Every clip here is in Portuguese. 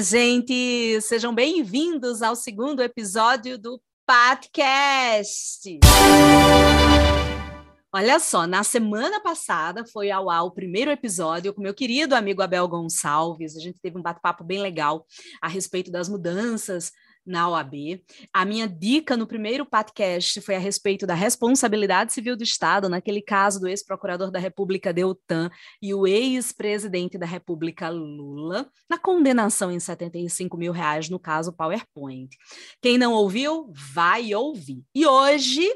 gente! Sejam bem-vindos ao segundo episódio do podcast. Olha só, na semana passada foi ao ar o primeiro episódio com meu querido amigo Abel Gonçalves. A gente teve um bate-papo bem legal a respeito das mudanças na OAB. A minha dica no primeiro podcast foi a respeito da responsabilidade civil do Estado, naquele caso do ex-procurador da República Deltan e o ex-presidente da República Lula, na condenação em 75 mil reais no caso PowerPoint. Quem não ouviu, vai ouvir. E hoje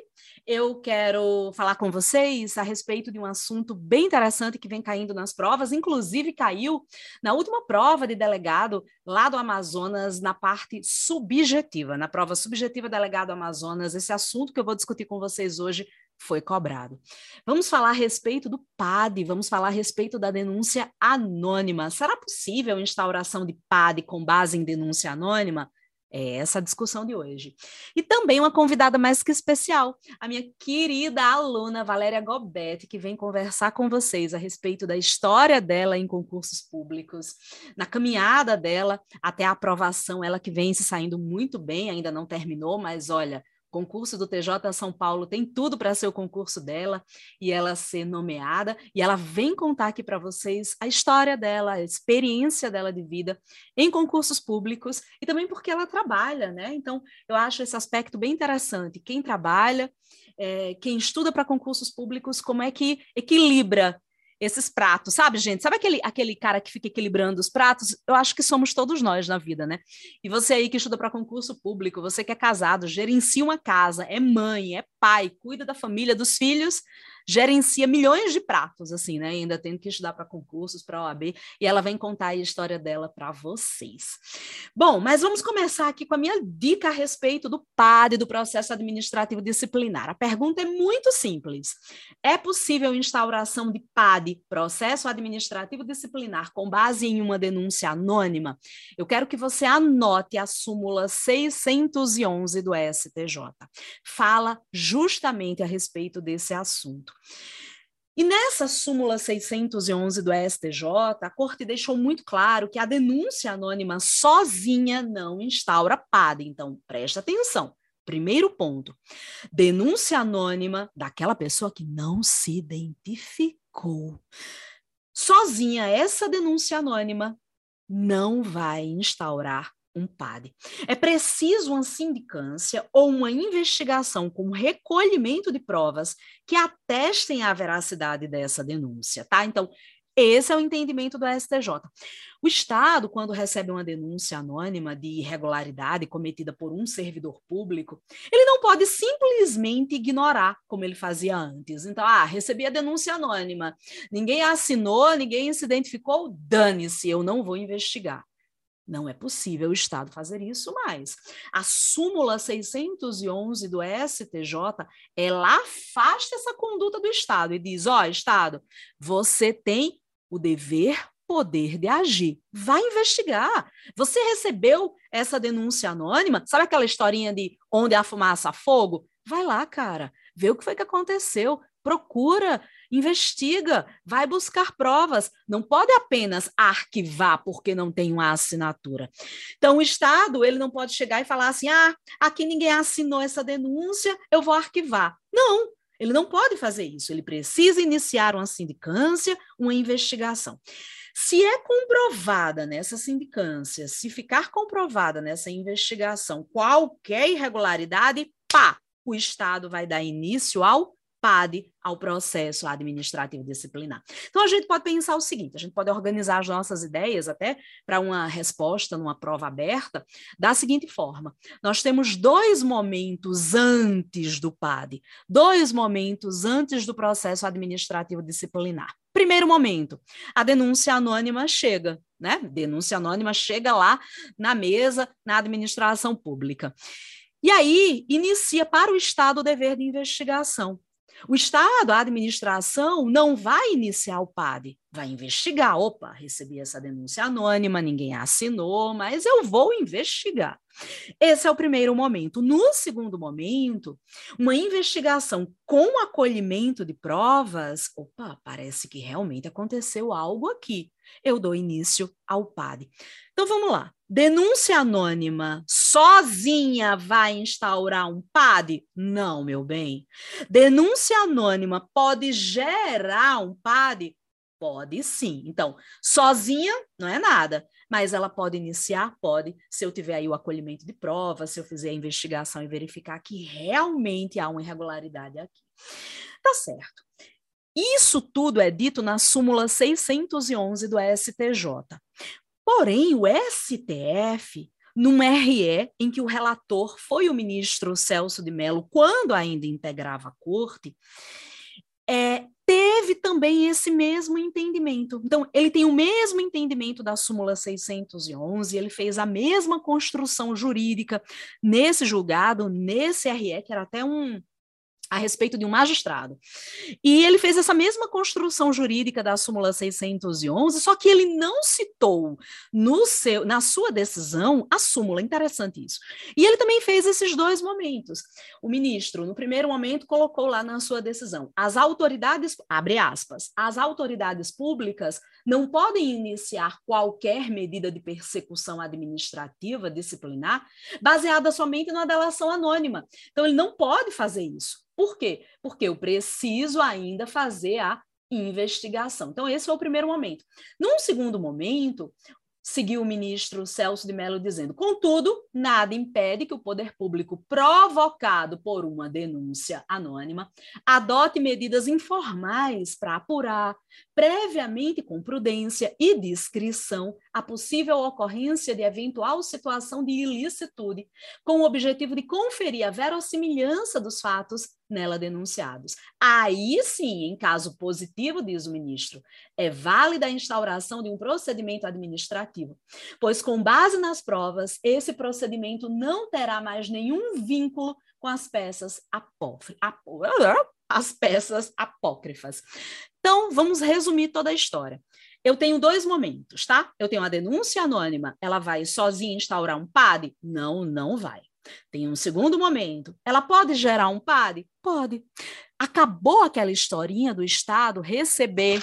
eu quero falar com vocês a respeito de um assunto bem interessante que vem caindo nas provas, inclusive caiu na última prova de delegado lá do Amazonas, na parte subjetiva, na prova subjetiva delegado Amazonas. Esse assunto que eu vou discutir com vocês hoje foi cobrado. Vamos falar a respeito do PAD, vamos falar a respeito da denúncia anônima. Será possível instauração de PAD com base em denúncia anônima? É essa discussão de hoje. E também uma convidada mais que especial, a minha querida aluna Valéria Gobetti, que vem conversar com vocês a respeito da história dela em concursos públicos, na caminhada dela até a aprovação, ela que vem se saindo muito bem, ainda não terminou, mas olha, concurso do TJ São Paulo tem tudo para ser o concurso dela e ela ser nomeada. E ela vem contar aqui para vocês a história dela, a experiência dela de vida em concursos públicos e também porque ela trabalha, né? Então, eu acho esse aspecto bem interessante. Quem trabalha, é, quem estuda para concursos públicos, como é que equilibra esses pratos, sabe, gente? Sabe aquele, aquele cara que fica equilibrando os pratos? Eu acho que somos todos nós na vida, né? E você aí que estuda para concurso público, você que é casado, gerencia uma casa, é mãe, é pai, cuida da família, dos filhos, gerencia milhões de pratos, assim, né? ainda tendo que estudar para concursos, para OAB, e ela vem contar a história dela para vocês. Bom, mas vamos começar aqui com a minha dica a respeito do PAD, do processo administrativo disciplinar. A pergunta é muito simples. É possível instauração de PAD, processo administrativo disciplinar, com base em uma denúncia anônima? Eu quero que você anote a súmula 611 do STJ. Fala justamente a respeito desse assunto. E nessa súmula 611 do STJ, a Corte deixou muito claro que a denúncia anônima sozinha não instaura PAD. Então, presta atenção. Primeiro ponto: denúncia anônima daquela pessoa que não se identificou. Sozinha, essa denúncia anônima não vai instaurar um PAD. É preciso uma sindicância ou uma investigação com recolhimento de provas que atestem a veracidade dessa denúncia, tá? Então, esse é o entendimento do STJ. O Estado, quando recebe uma denúncia anônima de irregularidade cometida por um servidor público, ele não pode simplesmente ignorar, como ele fazia antes. Então, ah, recebi a denúncia anônima, ninguém assinou, ninguém se identificou, dane-se, eu não vou investigar. Não é possível o Estado fazer isso mais. A súmula 611 do STJ, ela afasta essa conduta do Estado e diz: ó, oh, Estado, você tem o dever, poder de agir. Vai investigar. Você recebeu essa denúncia anônima? Sabe aquela historinha de onde há fumaça, fogo? Vai lá, cara, vê o que foi que aconteceu. Procura investiga, vai buscar provas, não pode apenas arquivar porque não tem uma assinatura. Então o Estado, ele não pode chegar e falar assim: "Ah, aqui ninguém assinou essa denúncia, eu vou arquivar". Não, ele não pode fazer isso, ele precisa iniciar uma sindicância, uma investigação. Se é comprovada nessa sindicância, se ficar comprovada nessa investigação qualquer irregularidade, pá, o Estado vai dar início ao PAD ao processo administrativo disciplinar. Então, a gente pode pensar o seguinte: a gente pode organizar as nossas ideias até para uma resposta numa prova aberta da seguinte forma: nós temos dois momentos antes do PAD, dois momentos antes do processo administrativo disciplinar. Primeiro momento, a denúncia anônima chega, né? Denúncia anônima chega lá na mesa, na administração pública. E aí inicia para o Estado o dever de investigação. O Estado, a administração, não vai iniciar o PAD, vai investigar. Opa, recebi essa denúncia anônima, ninguém assinou, mas eu vou investigar. Esse é o primeiro momento. No segundo momento, uma investigação com acolhimento de provas. Opa, parece que realmente aconteceu algo aqui. Eu dou início ao PAD. Então vamos lá. Denúncia anônima sozinha vai instaurar um PAD? Não, meu bem. Denúncia anônima pode gerar um PAD? Pode sim. Então, sozinha não é nada, mas ela pode iniciar? Pode, se eu tiver aí o acolhimento de provas, se eu fizer a investigação e verificar que realmente há uma irregularidade aqui. Tá certo. Isso tudo é dito na súmula 611 do STJ. Porém, o STF, num RE em que o relator foi o ministro Celso de Mello, quando ainda integrava a corte, é, teve também esse mesmo entendimento. Então, ele tem o mesmo entendimento da súmula 611, ele fez a mesma construção jurídica nesse julgado, nesse RE, que era até um, a respeito de um magistrado. E ele fez essa mesma construção jurídica da súmula 611, só que ele não citou no seu, na sua decisão a súmula, interessante isso. E ele também fez esses dois momentos. O ministro, no primeiro momento, colocou lá na sua decisão: as autoridades, abre aspas, as autoridades públicas não podem iniciar qualquer medida de persecução administrativa disciplinar baseada somente na delação anônima. Então ele não pode fazer isso. Por quê? Porque eu preciso ainda fazer a investigação. Então, esse foi o primeiro momento. Num segundo momento, seguiu o ministro Celso de Mello dizendo: contudo, nada impede que o poder público, provocado por uma denúncia anônima, adote medidas informais para apurar, previamente com prudência e discrição, a possível ocorrência de eventual situação de ilicitude, com o objetivo de conferir a verossimilhança dos fatos nela denunciados. Aí sim, em caso positivo, diz o ministro, é válida a instauração de um procedimento administrativo, pois com base nas provas, esse procedimento não terá mais nenhum vínculo com as peças as peças apócrifas. Então, vamos resumir toda a história. Eu tenho dois momentos, tá? Eu tenho a denúncia anônima, ela vai sozinha instaurar um PAD? Não, não vai. Tem um segundo momento. Ela pode gerar um PAD? Pode. Acabou aquela historinha do Estado receber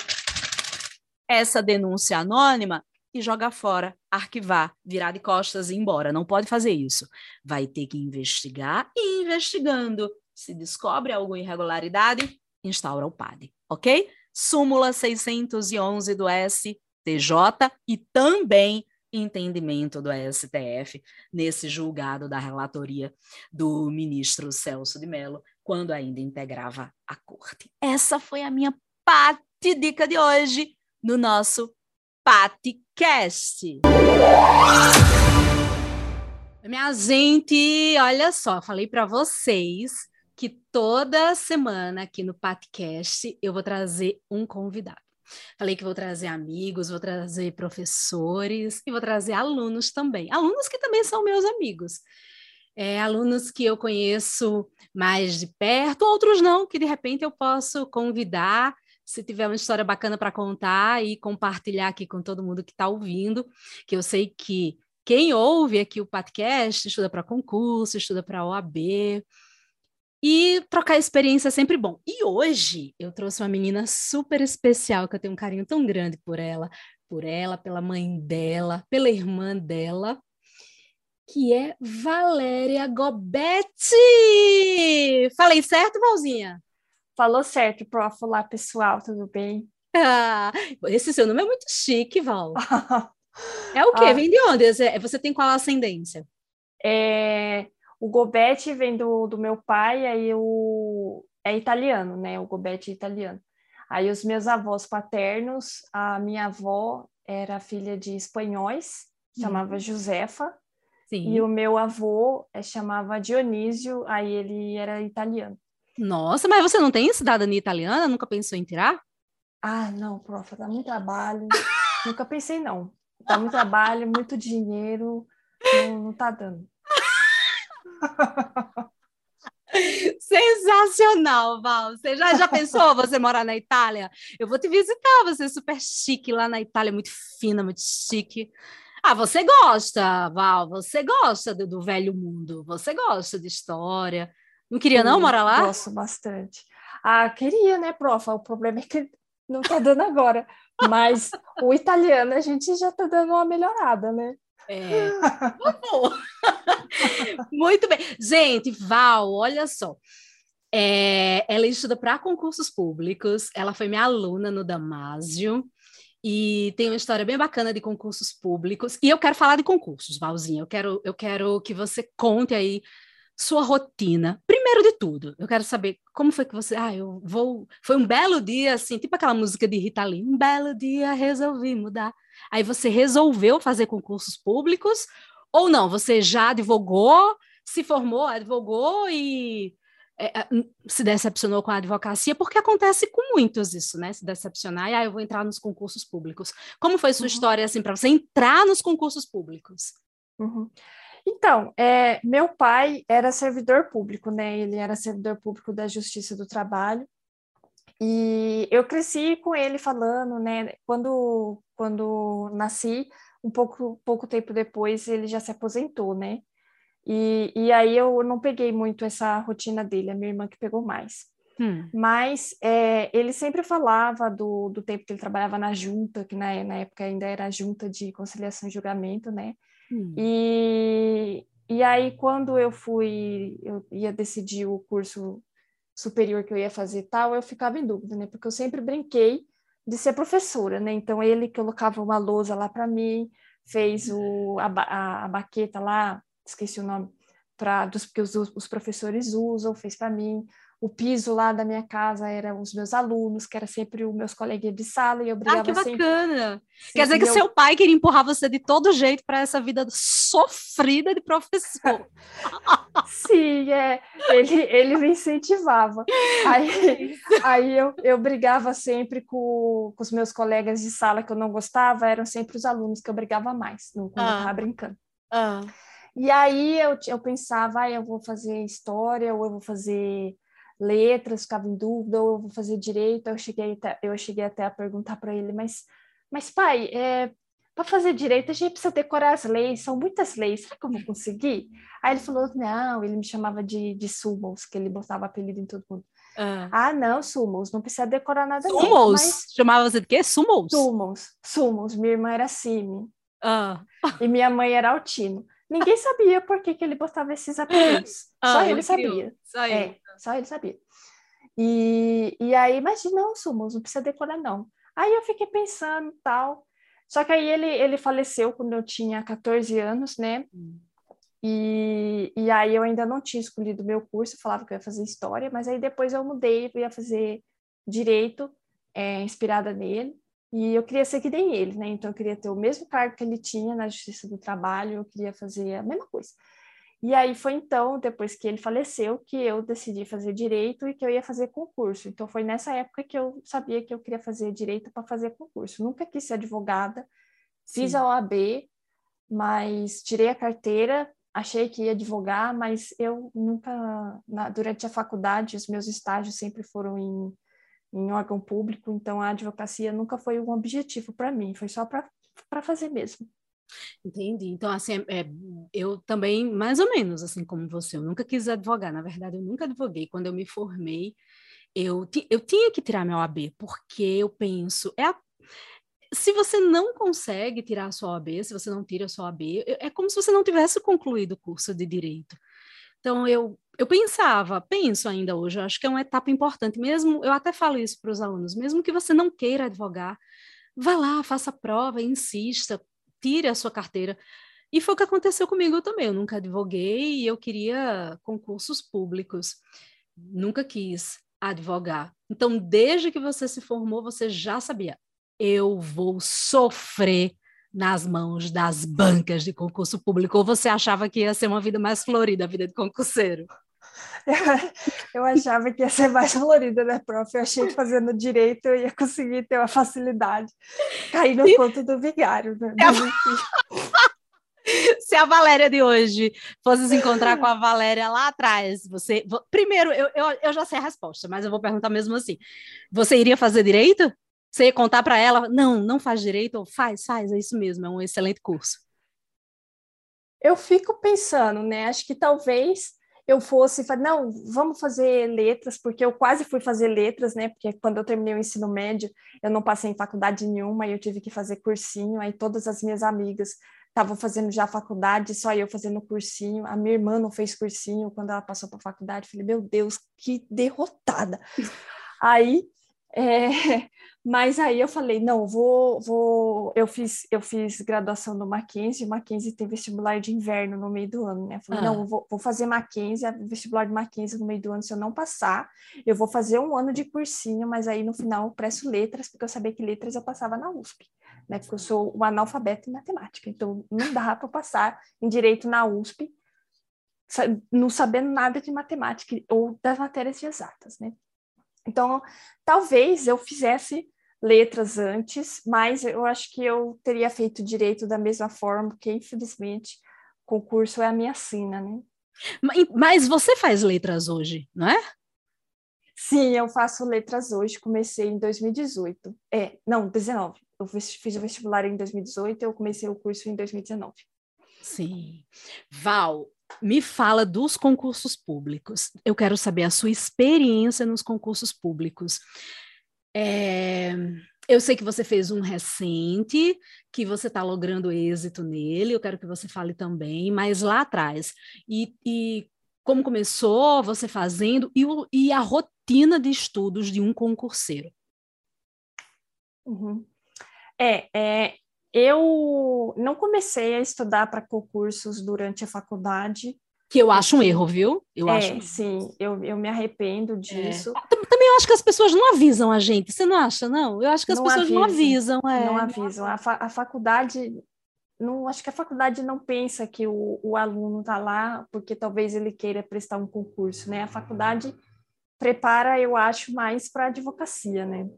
essa denúncia anônima e jogar fora, arquivar, virar de costas e ir embora. Não pode fazer isso. Vai ter que investigar e investigando. Se descobre alguma irregularidade, instaura o PAD, ok? Súmula 611 do STJ e também entendimento do STF nesse julgado da relatoria do ministro Celso de Mello, quando ainda integrava a corte. Essa foi a minha Pati Dica de hoje no nosso Paticast. Minha gente, olha só, falei para vocês que toda semana aqui no Patcast eu vou trazer um convidado. Falei que vou trazer amigos, vou trazer professores e vou trazer alunos também. Alunos que também são meus amigos. É, alunos que eu conheço mais de perto, outros não, que de repente eu posso convidar, se tiver uma história bacana para contar e compartilhar aqui com todo mundo que está ouvindo, que eu sei que quem ouve aqui o podcast estuda para concurso, estuda para OAB, e trocar experiência é sempre bom. E hoje eu trouxe uma menina super especial, que eu tenho um carinho tão grande por ela, por ela, pela mãe dela, pela irmã dela, que é Valéria Gobetti. Falei certo, Valzinha? Falou certo, prof. Olá, pessoal, tudo bem? Ah, esse seu nome é muito chique, Val. é o quê? Ah. Vem de onde? Você tem qual ascendência? É, o Gobetti vem do, do meu pai, aí o, é italiano, né? O Gobetti é italiano. Aí os meus avós paternos, a minha avó era filha de espanhóis, chamava uhum. Josefa, Sim. e o meu avô é, chamava Dionísio, aí ele era italiano. Nossa, mas você não tem cidadania italiana? Nunca pensou em tirar? Ah, não, prof, dá muito trabalho. Nunca pensei, não. Dá muito trabalho, muito dinheiro, não, não tá dando. Sensacional, Val. Você já, já pensou você morar na Itália? Eu vou te visitar, você é super chique lá na Itália, muito fina, muito chique. Ah, você gosta, Val, você gosta do, do velho mundo, você gosta de história. Não queria não morar lá? Gosto bastante. Ah, queria, né, prof? O problema é que não tá dando agora. Mas o italiano a gente já tá dando uma melhorada, né? É, favor. Muito bem. Gente, Val, olha só. É, ela estuda para concursos públicos, ela foi minha aluna no Damásio e tem uma história bem bacana de concursos públicos. E eu quero falar de concursos, Valzinha. Eu quero, eu quero que você conte aí sua rotina. Primeiro de tudo, eu quero saber como foi que você. Ah, eu vou. Foi um belo dia, assim, tipo aquela música de Rita Lee. Um belo dia resolvi mudar. Aí você resolveu fazer concursos públicos ou não? Você já advogou, se formou, advogou e é, é se decepcionou com a advocacia, porque acontece com muitos isso, né? Se decepcionar, e aí ah, eu vou entrar nos concursos públicos. Como foi sua uhum. história, assim, para você entrar nos concursos públicos? Uhum. Então, é, meu pai era servidor público, né? Ele era servidor público da Justiça do Trabalho. E eu cresci com ele falando, né? Quando, quando nasci, um pouco, pouco tempo depois, ele já se aposentou, né? E, e aí eu não peguei muito essa rotina dele, a minha irmã que pegou mais. Hum. Mas é, ele sempre falava do, do tempo que ele trabalhava na junta, que na, na época ainda era a junta de conciliação e julgamento, né? Hum. E, e aí, quando eu fui, eu ia decidir o curso superior que eu ia fazer tal, eu ficava em dúvida, né? Porque eu sempre brinquei de ser professora, né? Então, ele colocava uma lousa lá para mim, fez o, a, a, a, baqueta lá, esqueci o nome, para dos que os, os professores usam, fez para mim o piso lá da minha casa eram os meus alunos, que era sempre os meus coleguinhas de sala, e eu brigava Ah, que bacana! Sempre... Quer dizer que eu... seu pai queria empurrar você de todo jeito para essa vida sofrida de professor. Sim, é. Ele, ele me incentivava. Aí, aí eu, eu brigava sempre com, com os meus colegas de sala que eu não gostava, eram sempre os alunos que eu brigava mais, quando ah. eu estava brincando. Ah. E aí eu, eu pensava, ah, eu vou fazer história, ou eu vou fazer letras, ficava em dúvida, ou eu vou fazer direito. Eu cheguei até, eu cheguei até a perguntar para ele, mas, mas pai, é, para fazer direito a gente precisa decorar as leis, são muitas leis, será que eu vou conseguir? Aí ele falou, não, ele me chamava de, de Sumos, que ele botava apelido em todo mundo. Ah, ah não, Sumos, não precisa decorar nada Sumos? Mas... Chamava você de quê? Sumos? Sumos, Sumos, minha irmã era Cime. Ah. E minha mãe era Altino. Ninguém sabia por que, que ele botava esses apelidos. Ah, só ele, ele sabia. Só ele. É, só ele sabia. E, e aí, mas não, Sumos, não precisa decorar, não. Aí eu fiquei pensando tal. Só que aí ele, ele faleceu quando eu tinha 14 anos, né? E, e aí eu ainda não tinha escolhido meu curso, falava que eu ia fazer história, mas aí depois eu mudei, eu ia fazer direito, é, inspirada nele. E eu queria ser que nem ele, né? Então eu queria ter o mesmo cargo que ele tinha na Justiça do Trabalho, eu queria fazer a mesma coisa. E aí foi então, depois que ele faleceu, que eu decidi fazer direito e que eu ia fazer concurso. Então foi nessa época que eu sabia que eu queria fazer direito para fazer concurso. Nunca quis ser advogada, fiz Sim. a OAB, mas tirei a carteira, achei que ia advogar, mas eu nunca, na, durante a faculdade, os meus estágios sempre foram em em órgão público, então a advocacia nunca foi um objetivo para mim, foi só para fazer mesmo. Entendi. Então, assim, é, é, eu também, mais ou menos, assim como você, eu nunca quis advogar. Na verdade, eu nunca advoguei. Quando eu me formei, eu, eu tinha que tirar meu AB, porque eu penso, é a, se você não consegue tirar a sua OAB, se você não tira a sua OAB, é como se você não tivesse concluído o curso de Direito. Então, eu, eu pensava, penso ainda hoje, acho que é uma etapa importante, mesmo, eu até falo isso para os alunos, mesmo que você não queira advogar, vá lá, faça a prova, insista, tire a sua carteira. E foi o que aconteceu comigo também, eu nunca advoguei e eu queria concursos públicos, nunca quis advogar. Então, desde que você se formou, você já sabia, eu vou sofrer nas mãos das bancas de concurso público? Ou você achava que ia ser uma vida mais florida, a vida de concurseiro? Eu achava que ia ser mais florida, né, prof? Eu achei que fazendo direito eu ia conseguir ter uma facilidade. Cair no ponto do vigário, né? Se a Valéria de hoje fosse se encontrar com a Valéria lá atrás, você. Primeiro, eu, eu, eu já sei a resposta, mas eu vou perguntar mesmo assim. Você iria fazer direito? Você ia contar para ela, não, não faz direito, ou faz, faz, é isso mesmo, é um excelente curso. Eu fico pensando, né? Acho que talvez eu fosse, não, vamos fazer letras, porque eu quase fui fazer letras, né? Porque quando eu terminei o ensino médio, eu não passei em faculdade nenhuma, e eu tive que fazer cursinho, aí todas as minhas amigas estava fazendo já faculdade, só eu fazendo cursinho. A minha irmã não fez cursinho quando ela passou para a faculdade. Falei, meu Deus, que derrotada. aí, é, mas aí eu falei, não, vou, vou. Eu fiz, eu fiz graduação no Mackenzie. O Mackenzie tem vestibular de inverno no meio do ano, né? Falei, ah. não, vou, vou fazer Mackenzie, vestibular de Mackenzie no meio do ano. Se eu não passar, eu vou fazer um ano de cursinho, mas aí no final eu presto letras, porque eu sabia que letras eu passava na USP né? Porque eu sou um analfabeto em matemática, então não dá para passar em direito na USP não sabendo nada de matemática ou das matérias de exatas, né? Então, talvez eu fizesse letras antes, mas eu acho que eu teria feito direito da mesma forma, porque infelizmente o concurso é a minha sina, né? Mas você faz letras hoje, não é? Sim, eu faço letras hoje, comecei em 2018. É, não, 19 eu fiz o vestibular em 2018, eu comecei o curso em 2019. Sim. Val, me fala dos concursos públicos. Eu quero saber a sua experiência nos concursos públicos. É, eu sei que você fez um recente, que você está logrando êxito nele, eu quero que você fale também, mas lá atrás. E, e como começou você fazendo e, o, e, a rotina de estudos de um concurseiro? Uhum. É, é, eu não comecei a estudar para concursos durante a faculdade. Que eu acho um erro, viu? Eu é, acho. Sim, eu, eu me arrependo é. disso. É. Também acho que as pessoas não avisam a gente, você não acha, não? Eu acho que as não pessoas avisam, não avisam. É. Não avisam. A, fa a faculdade não acho que a faculdade não pensa que o, o aluno está lá porque talvez ele queira prestar um concurso, né? A faculdade prepara, eu acho, mais para advocacia, né?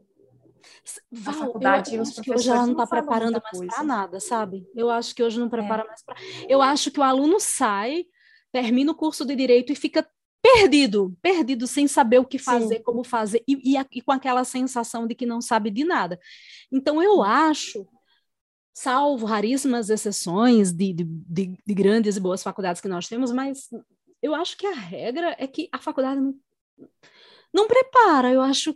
Val, faculdade eu acho que hoje ela não está preparando mais para nada, sabe? Eu acho que hoje não prepara é. mais para. Eu acho que o aluno sai, termina o curso de direito e fica perdido, perdido, sem saber o que fazer, Sim. como fazer, e, e, e, com aquela sensação de que não sabe de nada. Então, eu acho, salvo raríssimas exceções de, de, de, de grandes e boas faculdades que nós temos, mas eu acho que a regra é que a faculdade não, não prepara. Eu acho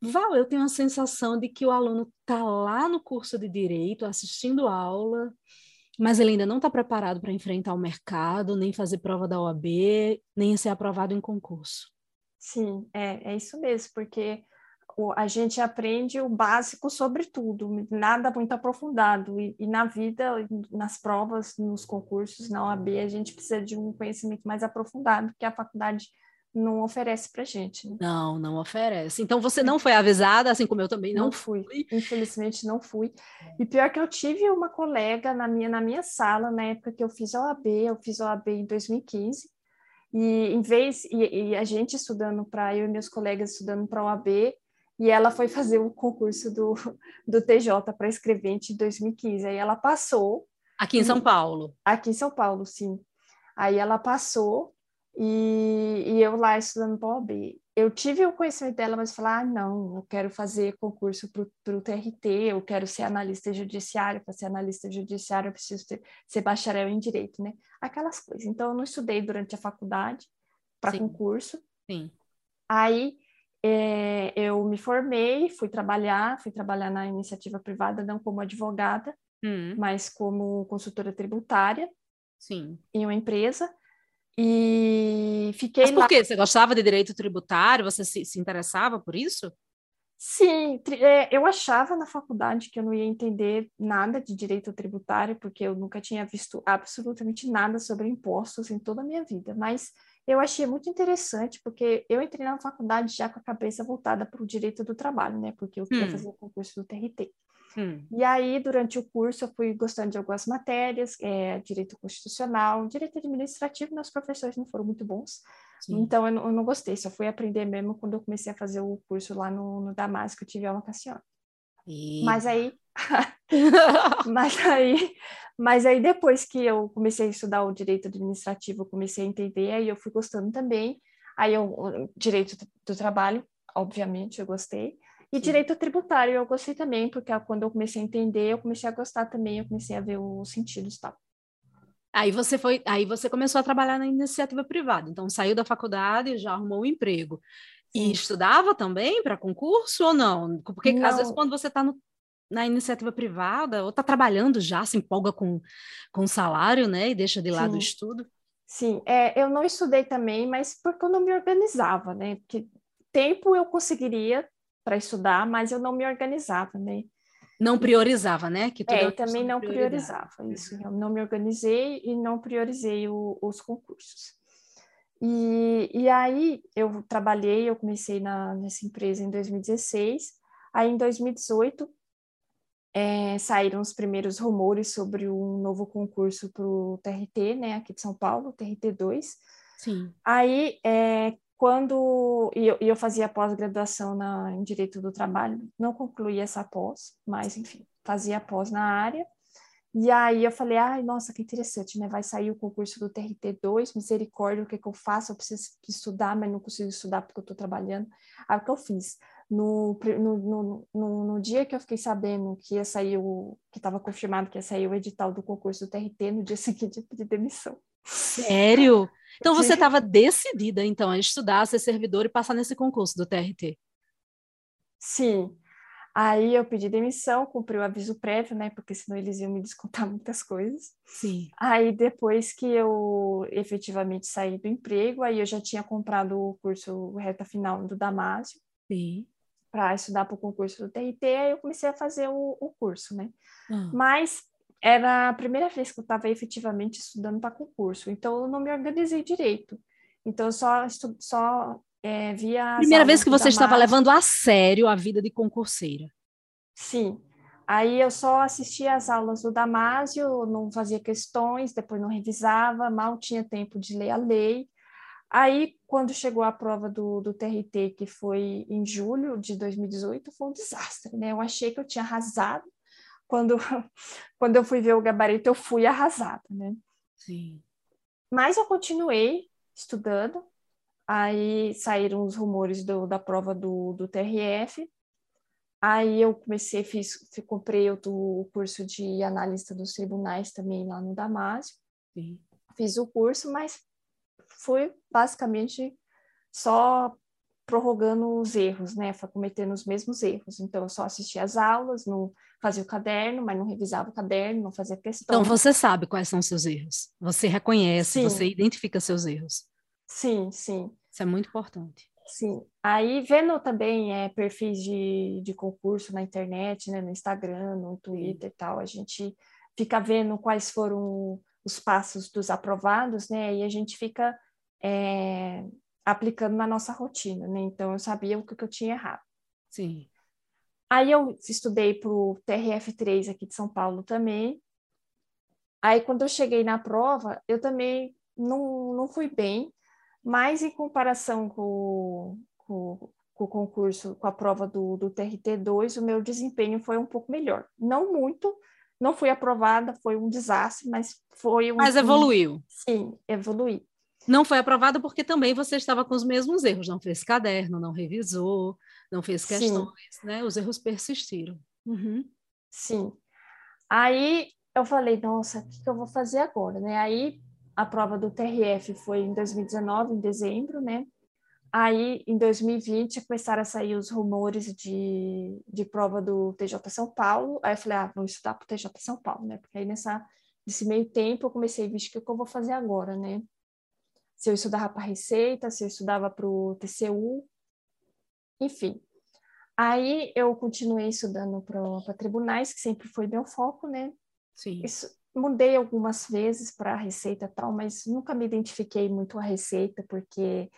Val, eu tenho a sensação de que o aluno está lá no curso de direito, assistindo aula, mas ele ainda não está preparado para enfrentar o mercado, nem fazer prova da OAB, nem ser aprovado em concurso. Sim, é, é isso mesmo, porque a gente aprende o básico sobre tudo, nada muito aprofundado. E, e, na vida, nas provas, nos concursos, na OAB, a gente precisa de um conhecimento mais aprofundado que a faculdade não oferece para gente. Né? Não, não oferece. Então você não foi avisada, assim como eu também não, não fui. fui. Infelizmente não fui. E pior que eu tive uma colega na minha na minha sala na época que eu fiz a OAB, eu fiz a OAB em 2015. E em vez e, e a gente estudando para eu e meus colegas estudando para a OAB, e ela foi fazer o concurso do, do TJ para escrevente em 2015. Aí ela passou. Aqui em São Paulo. Aqui em São Paulo, sim. Aí ela passou e, e eu lá estudando OAB. Eu tive o conhecimento dela, mas falar, ah, não, eu quero fazer concurso para o TRT, eu quero ser analista judiciário, para ser analista judiciário eu preciso ter, ser bacharel em direito, né? Aquelas coisas. Então, eu não estudei durante a faculdade para concurso. Sim. Aí, é, eu me formei, fui trabalhar, fui trabalhar na iniciativa privada, não como advogada, hum. mas como consultora tributária. Sim. Em uma empresa. E fiquei Mas por lá. quê? Você gostava de direito tributário? Você se, se interessava por isso? Sim, é, eu achava na faculdade que eu não ia entender nada de direito tributário, porque eu nunca tinha visto absolutamente nada sobre impostos em toda a minha vida, mas eu achei muito interessante, porque eu entrei na faculdade já com a cabeça voltada para o direito do trabalho, né? Porque eu queria hum. fazer o concurso do TRT. Hum. E aí, durante o curso, eu fui gostando de algumas matérias, é, direito constitucional, direito administrativo, meus professores não foram muito bons, Sim. então eu não, eu não, gostei, só fui aprender mesmo quando eu comecei a fazer o curso lá no, no Damasco, eu tive aula Cassiano. E... Mas aí, mas aí, mas aí depois que eu comecei a estudar o direito administrativo, eu comecei a entender, aí eu fui gostando também. Aí eu, direito do trabalho, obviamente, eu gostei. E direito tributário eu gostei também, porque quando eu comecei a entender, eu comecei a gostar também, eu comecei a ver os sentidos e tal. Aí você foi, aí você começou a trabalhar na iniciativa privada. Então saiu da faculdade e já arrumou um emprego. Sim. E estudava também para concurso ou não? Porque não. às vezes quando você está na iniciativa privada, ou está trabalhando já, se empolga com, com salário, né? E deixa de lado Sim. o estudo. Sim, é, eu não estudei também, mas porque eu não me organizava, né? Porque tempo eu conseguiria para estudar, mas eu não me organizava, né? Não priorizava, né? Que é, também não priorizava isso. Eu não me organizei e não priorizei o, os concursos. E, e aí eu trabalhei, eu comecei na, nessa empresa em 2016. Aí em 2018 é, saíram os primeiros rumores sobre um novo concurso para o TRT, né, aqui de São Paulo, TRT2. Sim. Aí, é, quando e eu, eu fazia pós-graduação em Direito do Trabalho, não concluí essa pós, mas, enfim, fazia pós na área. E aí eu falei, ai, nossa, que interessante, né? Vai sair o concurso do TRT2, misericórdia, o que, que eu faço? Eu preciso estudar, mas não consigo estudar porque eu estou trabalhando. Aí o que eu fiz? No, no, no, no, dia que eu fiquei sabendo que ia sair o, que estava confirmado que ia sair o edital do concurso do TRT, no dia seguinte eu pedi demissão. Sério? Então você estava decidida então a estudar, a ser servidor e passar nesse concurso do TRT? Sim. Aí eu pedi demissão, cumpri o aviso prévio, né? Porque senão eles iam me descontar muitas coisas. Sim. Aí depois que eu efetivamente saí do emprego, aí eu já tinha comprado o curso reta final do Damásio. Sim para estudar para o concurso do TRT, aí eu comecei a fazer o, o curso, né? Uhum. Mas era a primeira vez que eu estava efetivamente estudando para concurso, então eu não me organizei direito. Então eu só, só é, via. Primeira vez que você estava levando a sério a vida de concurseira. Sim. Aí eu só assistia às aulas do Damásio, não fazia questões, depois não revisava, mal tinha tempo de ler a lei. Aí, quando chegou a prova do, do TRT, que foi em julho de 2018, foi um desastre, né? Eu achei que eu tinha arrasado. Quando, quando eu fui ver o gabarito, eu fui arrasada, né? Sim. Mas eu continuei estudando. Aí saíram os rumores do, da prova do, do TRF. Aí eu comecei, fiz, comprei o, curso de analista dos tribunais também lá no Damásio. Sim. Fiz o curso, mas fui basicamente só prorrogando os erros, né? Cometendo os mesmos erros. Então, eu só assistia às aulas, não fazia o caderno, mas não revisava o caderno, não fazia questão. Então, você sabe quais são seus erros. Você reconhece, sim. você identifica seus erros. Sim, sim. Isso é muito importante. Sim. Aí, vendo também é, perfis de, de concurso na internet, né? No Instagram, no Twitter e tal, a gente fica vendo quais foram os passos dos aprovados, né? E a gente fica é, aplicando na nossa rotina, né? Então eu sabia o que, que eu tinha errado. Sim. Aí eu estudei para o TRF3 aqui de São Paulo também. Aí quando eu cheguei na prova, eu também não, não fui bem, mas em comparação com, com, com o concurso, com a prova do, do TRT2, o meu desempenho foi um pouco melhor. Não muito, não fui aprovada, foi um desastre, mas foi um. Mas evoluiu. Sim, evolui. Não foi aprovada porque também você estava com os mesmos erros, não fez caderno, não revisou, não fez questões, sim. né? Os erros persistiram. Uhum. Sim. Aí eu falei, nossa, o que eu vou fazer agora, né? Aí a prova do TRF foi em 2019, em dezembro, né? Aí, em 2020, começaram a sair os rumores de, de prova do TJ São Paulo. Aí eu falei, ah, vou estudar para o TJ São Paulo, né? Porque aí nessa, nesse meio tempo eu comecei, vixe, o que, que eu vou fazer agora, né? Se eu estudava para Receita, se eu estudava para o TCU, enfim. Aí eu continuei estudando para tribunais, que sempre foi meu foco, né? Sim. Isso, mudei algumas vezes para a Receita tal, mas nunca me identifiquei muito a Receita, porque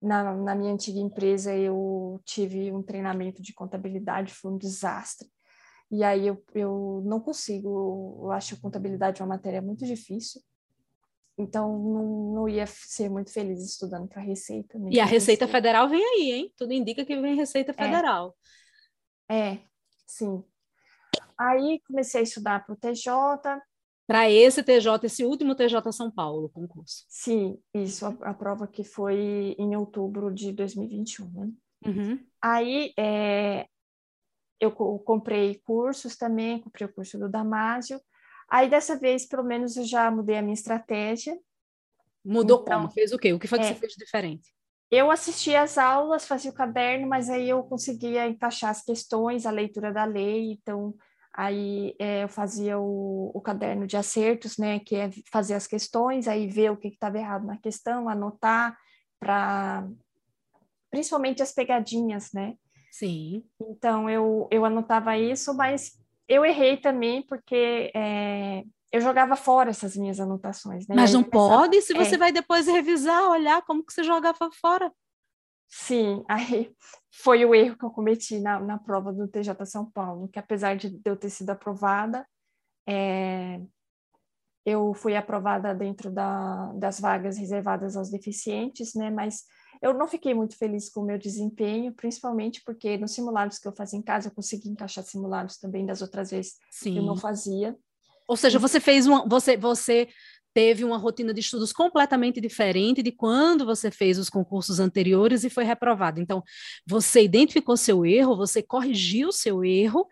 na, na minha antiga empresa eu tive um treinamento de contabilidade, foi um desastre. E aí eu, eu não consigo, eu acho a contabilidade uma matéria muito difícil. Então não, não ia ser muito feliz estudando para Receita. E a Receita Federal vem aí, hein? Tudo indica que vem Receita é. Federal. É, é sim. Aí comecei a estudar para o TJ, para esse TJ, esse último TJ São Paulo, concurso. Sim, isso, a, a prova que foi em outubro de 2021, né? Uhum. Aí, é, eu comprei cursos também, comprei o curso do Damásio. Aí, dessa vez, pelo menos, eu já mudei a minha estratégia. Mudou então, como? Fez o quê? O que foi que é, você fez diferente? eu assistia às aulas, fazia o caderno, mas aí eu conseguia encaixar as questões, a leitura da lei, então aí é, eu fazia o, o, caderno de acertos, né, que é fazer as questões, aí ver o que estava errado na questão, anotar, para principalmente as pegadinhas, né? Sim. Então eu, eu anotava isso, mas eu errei também porque é, eu jogava fora essas minhas anotações. Né? Mas não pode, se você é. vai depois revisar, olhar como que você jogava fora. Sim, aí foi o erro que eu cometi na, na prova do TJ São Paulo, que apesar de eu ter sido aprovada, é, eu fui aprovada dentro da, das vagas reservadas aos deficientes, né? Mas eu não fiquei muito feliz com o meu desempenho, principalmente porque nos simulados que eu fazia em casa, eu consegui encaixar simulados também das outras vezes Sim. que eu não fazia. Ou seja, você fez uma, você, você teve uma rotina de estudos completamente diferente de quando você fez os concursos anteriores e foi reprovado. Então, você identificou seu erro, você corrigiu seu erro,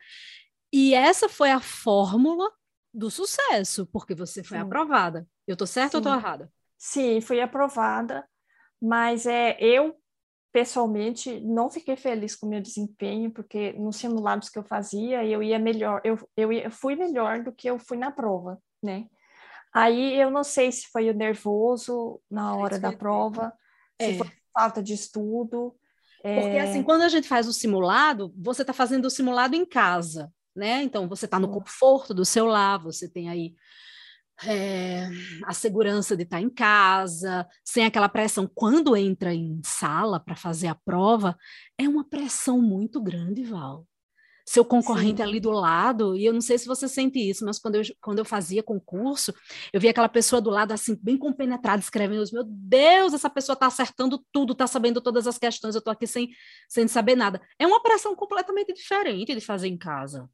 e essa foi a fórmula do sucesso, porque você foi Sim. aprovada. Eu estou certa Sim. ou estou errada? Sim, fui aprovada, mas é eu pessoalmente não fiquei feliz com o meu desempenho, porque nos simulados que eu fazia, eu ia melhor, eu, eu, ia, eu fui melhor do que eu fui na prova, né? Aí eu não sei se foi o nervoso na hora da prova, é. se foi falta de estudo. Porque é... assim, quando a gente faz o simulado, você está fazendo o simulado em casa, né? Então você está no conforto do seu lar, você tem aí é, a segurança de estar em casa, sem aquela pressão. Quando entra em sala para fazer a prova, é uma pressão muito grande, Val. Seu concorrente Sim. ali do lado, e eu não sei se você sente isso, mas quando eu, quando eu fazia concurso, eu via aquela pessoa do lado, assim, bem compenetrada, escrevendo: Meu Deus, essa pessoa está acertando tudo, está sabendo todas as questões, eu estou aqui sem, sem saber nada. É uma pressão completamente diferente de fazer em casa.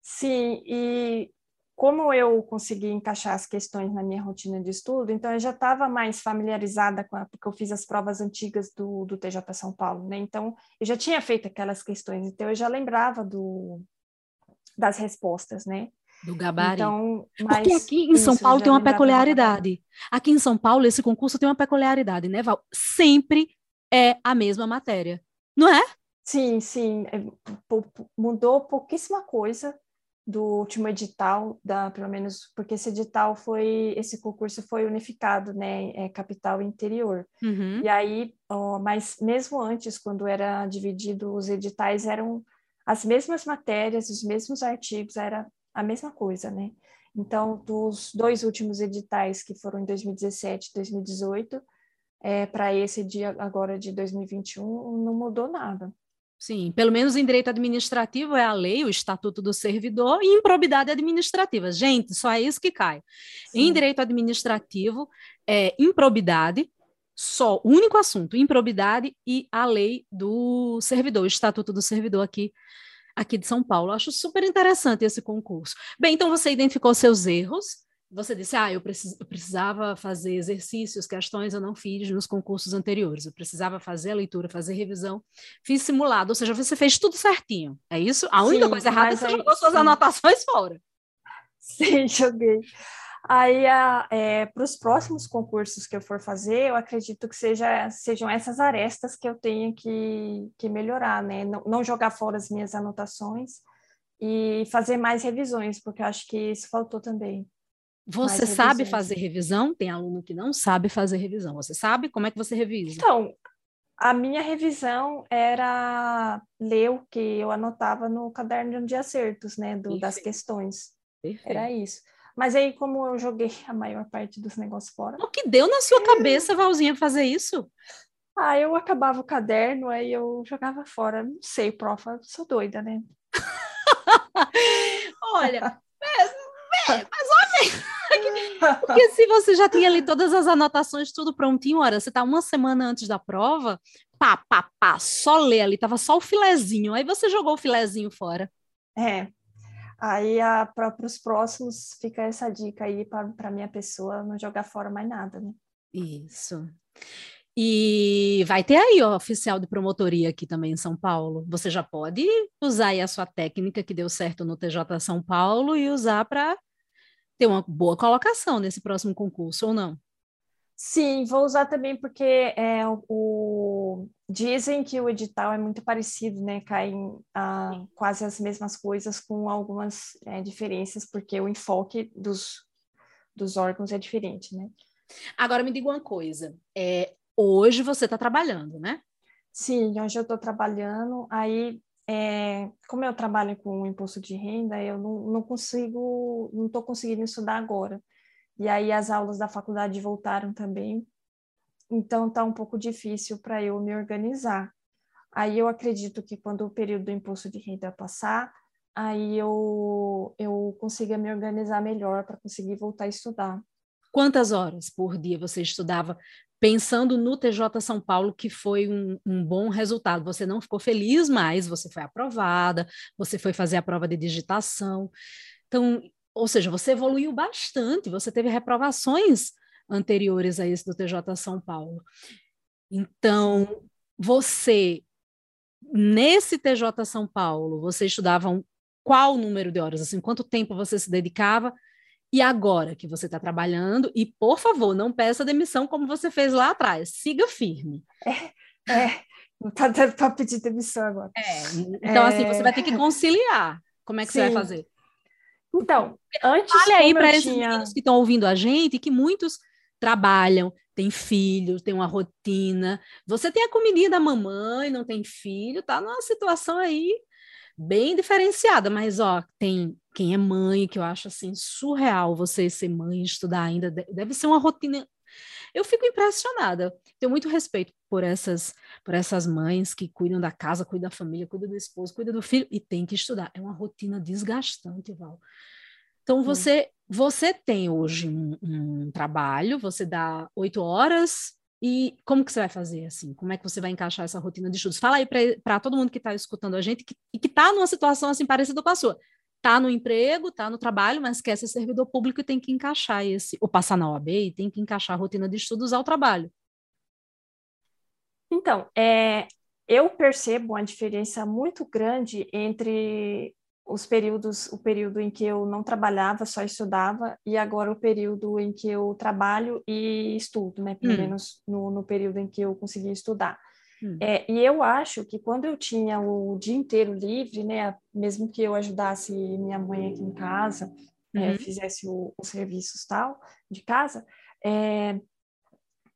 Sim, e como eu consegui encaixar as questões na minha rotina de estudo, então eu já estava mais familiarizada com a, porque eu fiz as provas antigas do, do TJ São Paulo, né? Então eu já tinha feito aquelas questões, então eu já lembrava do, das respostas, né? Do gabarito. Então, mas, Porque aqui em São Paulo tem uma peculiaridade. Aqui em São Paulo, esse concurso tem uma peculiaridade, né, Val? Sempre é a mesma matéria, não é? Sim, sim. É, mudou pouquíssima coisa do último edital, da, pelo menos porque esse edital foi, esse concurso foi unificado, né, é, capital e interior. Uhum. E aí, ó, mas mesmo antes, quando era dividido os editais, eram as mesmas matérias, os mesmos artigos, era a mesma coisa, né? Então, dos dois últimos editais, que foram em 2017 e 2018, é, para esse dia agora de 2021, não mudou nada. Sim, pelo menos em direito administrativo é a lei, o estatuto do servidor, e improbidade administrativa. Gente, só é isso que cai. Sim. Em direito administrativo, é improbidade, só, o único assunto, improbidade e a lei do servidor, o estatuto do servidor aqui, aqui de São Paulo. Eu acho super interessante esse concurso. Bem, então você identificou seus erros, você disse, ah, eu, precis, eu, precisava fazer exercícios, questões eu não fiz nos concursos anteriores, eu precisava fazer a leitura, fazer revisão, fiz simulado, ou seja, você fez tudo certinho, é isso? A única sim, coisa errada é você aí, jogou suas sim. anotações fora. Sim, joguei. Aí, é, para os próximos concursos que eu for fazer, eu acredito que seja, sejam essas arestas que eu tenho que, que melhorar, né? Não, não jogar fora as minhas anotações e fazer mais revisões, porque eu acho que isso faltou também. Você sabe fazer revisão? Tem aluno que não sabe fazer revisão. Você sabe como é que você revisa? Então, a minha revisão era ler o que eu anotava no caderno de acertos, né, do, das questões. Perfeito. Era isso. Mas aí, como eu joguei a maior parte dos negócios fora. O que deu na sua é... cabeça, Valzinha, fazer isso? Ah, eu acabava o caderno, aí eu jogava fora. Não sei, prof, eu sou doida, né? Olha, mas olha, porque se você já tinha ali todas as anotações, tudo prontinho, ora, você tá uma semana antes da prova, pá, pá, pá, só ler ali, tava só o filezinho, aí você jogou o filezinho fora. É, aí para os próximos fica essa dica aí para minha pessoa não jogar fora mais nada, né? Isso. E vai ter aí, ó, oficial de promotoria aqui também em São Paulo. Você já pode usar aí a sua técnica que deu certo no TJ São Paulo e usar para ter uma boa colocação nesse próximo concurso, ou não? Sim, vou usar também porque é, o, dizem que o edital é muito parecido, né? Caem ah, quase as mesmas coisas com algumas é, diferenças, porque o enfoque dos, dos órgãos é diferente, né? Agora me diga uma coisa, é, hoje você está trabalhando, né? Sim, hoje eu estou trabalhando, aí é, como eu trabalho com o imposto de renda, eu não, não consigo, não estou conseguindo estudar agora. E aí as aulas da faculdade voltaram também. Então tá um pouco difícil para eu me organizar. Aí eu acredito que quando o período do imposto de renda passar, aí eu eu consiga me organizar melhor para conseguir voltar a estudar. Quantas horas por dia você estudava pensando no TJ São Paulo, que foi um, um, bom resultado. Você não ficou feliz, mas você foi aprovada, você foi fazer a prova de digitação. Então, ou seja, você evoluiu bastante, você teve reprovações anteriores a esse do TJ São Paulo. Então, você, nesse TJ São Paulo, você estudava um, qual número de horas? Assim, quanto tempo você se dedicava? E agora que você está trabalhando, e por favor, não peça demissão como você fez lá atrás, siga firme. É, é não está dando para pedir demissão agora. É, então, é... assim, você vai ter que conciliar. Como é que Sim. você vai fazer? Então, antes. Olha aí para esses tinha... meninos que estão ouvindo a gente, que muitos trabalham, têm filhos, têm uma rotina. Você tem a comidinha da mamãe, não tem filho, tá numa situação aí bem diferenciada, mas ó, tem quem é mãe, que eu acho assim surreal você ser mãe, estudar ainda, deve ser uma rotina. Eu fico impressionada. Tenho muito respeito por essas por essas mães que cuidam da casa, cuidam da família, cuidam do esposo, cuidam do filho e tem que estudar. É uma rotina desgastante, Val. Então você você tem hoje um, um trabalho, você dá oito horas e como que você vai fazer assim? Como é que você vai encaixar essa rotina de estudos? Fala aí para todo mundo que está escutando a gente que, e que está numa situação assim parecida com a sua. Está no emprego, está no trabalho, mas quer ser servidor público e tem que encaixar esse, ou passar na OAB e tem que encaixar a rotina de estudos ao trabalho. Então, é, eu percebo uma diferença muito grande entre os períodos, o período em que eu não trabalhava, só estudava, e agora o período em que eu trabalho e estudo, né? Pelo hum. menos no, no, período em que eu consegui estudar. Hum. É, e eu acho que quando eu tinha o dia inteiro livre, né? Mesmo que eu ajudasse minha mãe aqui em casa, é, uhum. é, fizesse os serviços tal de casa, é,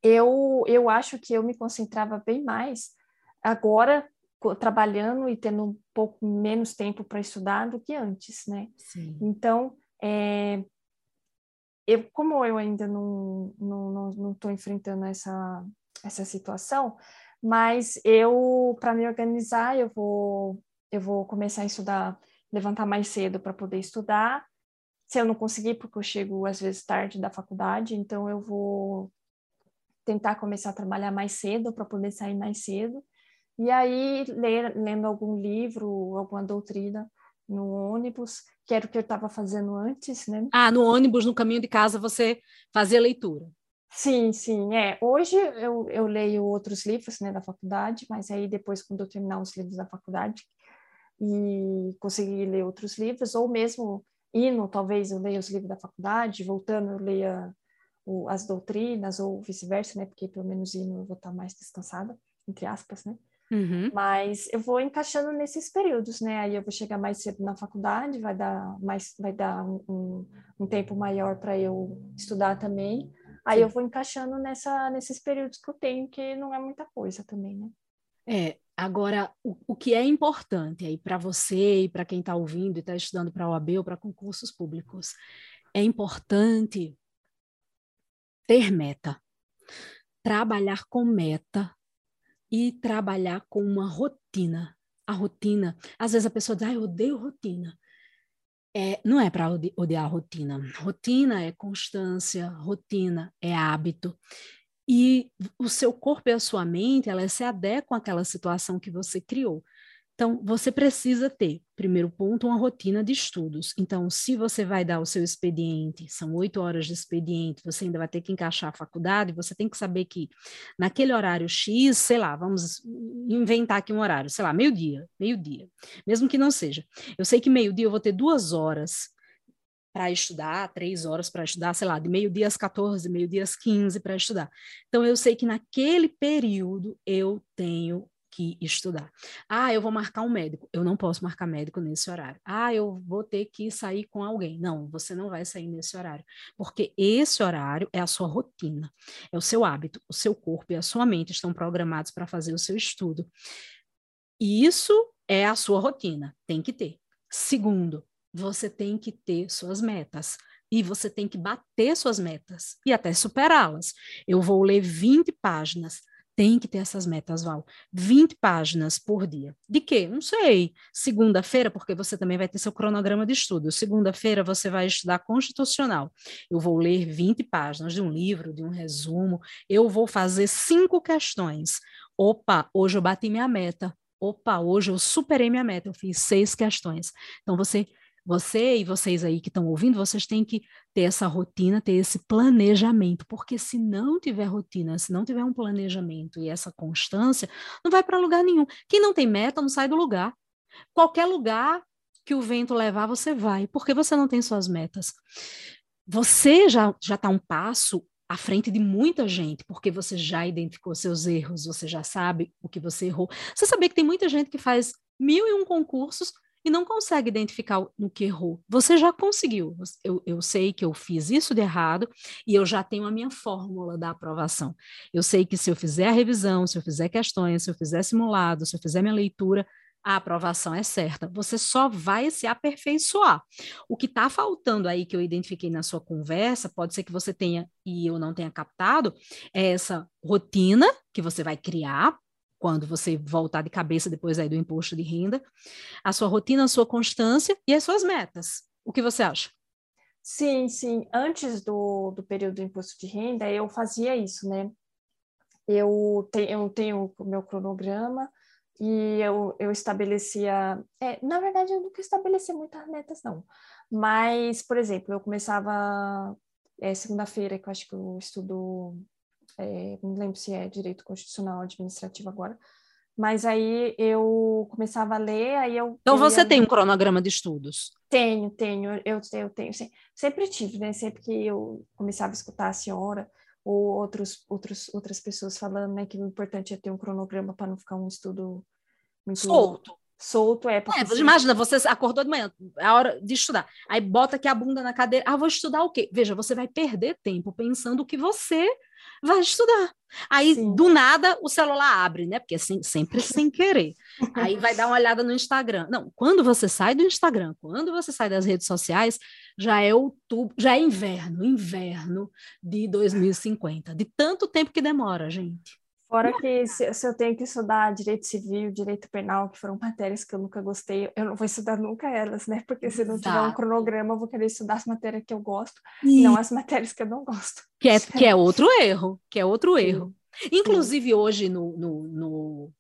eu, eu acho que eu me concentrava bem mais agora trabalhando e tendo um pouco menos tempo para estudar do que antes, né? Sim. Então, é, eu, como eu ainda não estou não, não, não enfrentando essa, essa situação, mas eu, para me organizar, eu vou, eu vou começar a estudar, levantar mais cedo para poder estudar. Se eu não conseguir, porque eu chego às vezes tarde da faculdade, então eu vou tentar começar a trabalhar mais cedo para poder sair mais cedo. E aí, ler, lendo algum livro, alguma doutrina no ônibus, que era o que eu estava fazendo antes, né? Ah, no ônibus, no caminho de casa, você fazia leitura. Sim, sim, é. Hoje eu, eu leio outros livros, né, da faculdade, mas aí depois, quando eu terminar os livros da faculdade e conseguir ler outros livros, ou mesmo indo, talvez eu leia os livros da faculdade, voltando eu leia o, as doutrinas ou vice-versa, né? Porque pelo menos indo eu vou estar mais descansada, entre aspas, né? Uhum. Mas eu vou encaixando nesses períodos, né? Aí eu vou chegar mais cedo na faculdade, vai dar mais, vai dar um, um tempo maior para eu estudar também. Aí Sim. eu vou encaixando nessa, nesses períodos que eu tenho, que não é muita coisa também, né? É, agora, o, o que é importante aí para você e para quem está ouvindo e está estudando para a OAB ou para concursos públicos, é importante ter meta, trabalhar com meta e trabalhar com uma rotina. A rotina, às vezes a pessoa diz, ah, eu odeio rotina. É, não é para odiar a rotina. Rotina é constância, rotina é hábito. E o seu corpo e a sua mente, elas se adequam àquela situação que você criou. Então, você precisa ter, primeiro ponto, uma rotina de estudos. Então, se você vai dar o seu expediente, são oito horas de expediente, você ainda vai ter que encaixar a faculdade, você tem que saber que naquele horário X, sei lá, vamos inventar aqui um horário, sei lá, meio-dia, meio-dia, mesmo que não seja. Eu sei que meio-dia eu vou ter duas horas para estudar, três horas para estudar, sei lá, de meio-dia às 14, meio-dia às 15 para estudar. Então, eu sei que naquele período eu tenho que estudar. Ah, eu vou marcar um médico. Eu não posso marcar médico nesse horário. Ah, eu vou ter que sair com alguém. Não, você não vai sair nesse horário. Porque esse horário é a sua rotina, é o seu hábito. O seu corpo e a sua mente estão programados para fazer o seu estudo. E isso é a sua rotina. Tem que ter. Segundo, você tem que ter suas metas. E você tem que bater suas metas e até superá-las. Eu vou ler 20 páginas tem que ter essas metas, Val. 20 páginas por dia. De quê? Não sei. Segunda-feira, porque você também vai ter seu cronograma de estudo. Segunda-feira você vai estudar constitucional. Eu vou ler 20 páginas de um livro, de um resumo. Eu vou fazer cinco questões. Opa, hoje eu bati minha meta. Opa, hoje eu superei minha meta. Eu fiz seis questões. Então você você e vocês aí que estão ouvindo, vocês têm que ter essa rotina, ter esse planejamento, porque se não tiver rotina, se não tiver um planejamento e essa constância, não vai para lugar nenhum. Quem não tem meta não sai do lugar. Qualquer lugar que o vento levar, você vai, porque você não tem suas metas. Você já já está um passo à frente de muita gente, porque você já identificou seus erros, você já sabe o que você errou. Você sabia que tem muita gente que faz mil e um concursos e não consegue identificar no que errou. Você já conseguiu. Eu, eu sei que eu fiz isso de errado e eu já tenho a minha fórmula da aprovação. Eu sei que se eu fizer a revisão, se eu fizer questões, se eu fizer simulado, se eu fizer minha leitura, a aprovação é certa. Você só vai se aperfeiçoar. O que está faltando aí que eu identifiquei na sua conversa, pode ser que você tenha e eu não tenha captado, é essa rotina que você vai criar quando você voltar de cabeça depois aí do imposto de renda, a sua rotina, a sua constância e as suas metas. O que você acha? Sim, sim. Antes do, do período do imposto de renda, eu fazia isso, né? Eu, te, eu tenho o meu cronograma e eu, eu estabelecia. É, na verdade, eu nunca estabeleci muitas metas, não. Mas, por exemplo, eu começava é, segunda-feira, que eu acho que eu estudo é, não lembro se é direito constitucional ou administrativo agora, mas aí eu começava a ler, aí eu... Então eu você ia... tem um cronograma de estudos? Tenho, tenho, eu, eu tenho, sempre tive, né, sempre que eu começava a escutar a senhora ou outros, outros, outras pessoas falando, né, que o importante é ter um cronograma para não ficar um estudo muito... Solto solto é porque. É, você imagina, você acordou de manhã, é a hora de estudar. Aí bota aqui a bunda na cadeira. Ah, vou estudar o quê? Veja, você vai perder tempo pensando o que você vai estudar. Aí, Sim. do nada, o celular abre, né? Porque é sem, sempre sem querer. Aí vai dar uma olhada no Instagram. Não, quando você sai do Instagram, quando você sai das redes sociais, já é outubro, já é inverno, inverno de 2050. De tanto tempo que demora, gente. Fora que se, se, eu tenho que estudar direito civil, direito penal, que foram matérias que eu nunca gostei, eu não vou estudar nunca elas, né? Porque se não tiver um cronograma, eu vou querer estudar as matérias que eu gosto, e não as matérias que eu não gosto. Que é, que é outro erro, que é outro Sim. erro. Inclusive, Sim. hoje, no, no, no,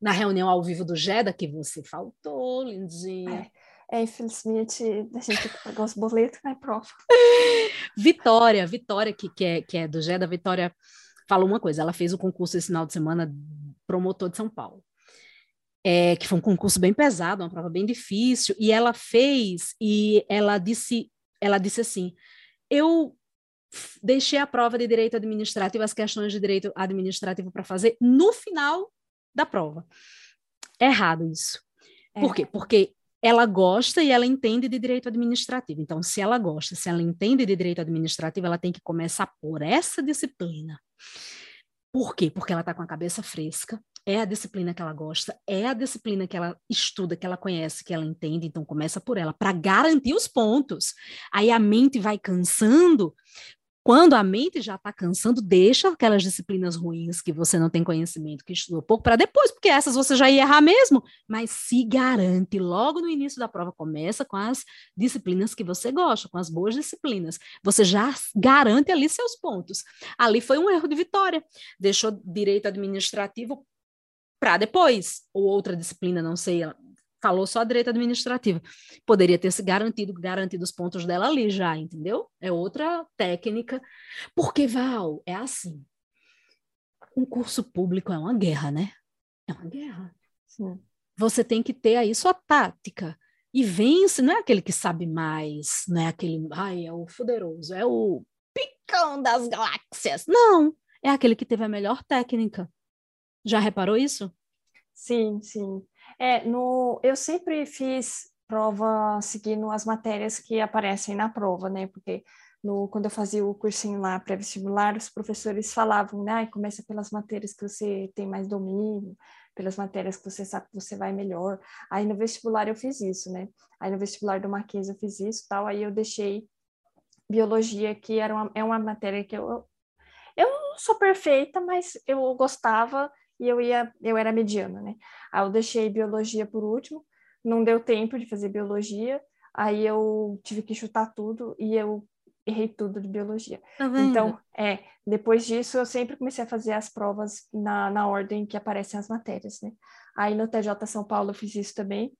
na reunião ao vivo do GEDA, que você faltou, lindinha. É. É, infelizmente, a gente tem que pagar os boletos, né, prova? Vitória, Vitória, que, que, é, que é do GEDA, Vitória falou uma coisa: ela fez o concurso esse final de semana promotor de São Paulo. É, que foi um concurso bem pesado, uma prova bem difícil, e ela fez e ela disse, ela disse assim: eu deixei a prova de direito administrativo, as questões de direito administrativo para fazer no final da prova. É errado isso. É. Por quê? Porque ela gosta e ela entende de direito administrativo. Então, se ela gosta, se ela entende de direito administrativo, ela tem que começar por essa disciplina. Por quê? Porque ela está com a cabeça fresca, é a disciplina que ela gosta, é a disciplina que ela estuda, que ela conhece, que ela entende, então começa por ela, para garantir os pontos. Aí a mente vai cansando, quando a mente já está cansando, deixa aquelas disciplinas ruins que você não tem conhecimento, que estudou pouco, para depois, porque essas você já ia errar mesmo, mas se garante logo no início da prova, começa com as disciplinas que você gosta, com as boas disciplinas. Você já garante ali seus pontos. Ali foi um erro de vitória. Deixou direito administrativo para depois, ou outra disciplina, não sei, falou só direito administrativo. Poderia ter se garantido, garantido os pontos dela ali já, entendeu? É outra técnica. Porque, Val, é assim. Um curso público é uma guerra, né? É uma guerra. Sim. Você tem que ter aí sua tática. E vence, não é aquele que sabe mais, não é aquele, ai, é o poderoso, é o picão das galáxias. Não, é aquele que teve a melhor técnica. Já reparou isso? Sim, sim. É, no, eu sempre fiz prova seguindo as matérias que aparecem na prova, né? Porque no, quando eu fazia o cursinho lá pré-vestibular, os professores falavam, né? Começa pelas matérias que você tem mais domínio, pelas matérias que você sabe que você vai melhor. Aí no vestibular eu fiz isso, né? Aí no vestibular do Marquês eu fiz isso tal, aí eu deixei biologia, que era uma, é uma matéria que eu, eu não sou perfeita, mas eu gostava e eu ia, eu era mediana, né? Aí eu deixei biologia por último, não deu tempo de fazer biologia, aí eu tive que chutar tudo e eu errei tudo de biologia. Tá então, é, depois disso eu sempre comecei a fazer as provas na, na ordem que aparecem as matérias, né? Aí no TJ São Paulo eu fiz isso também.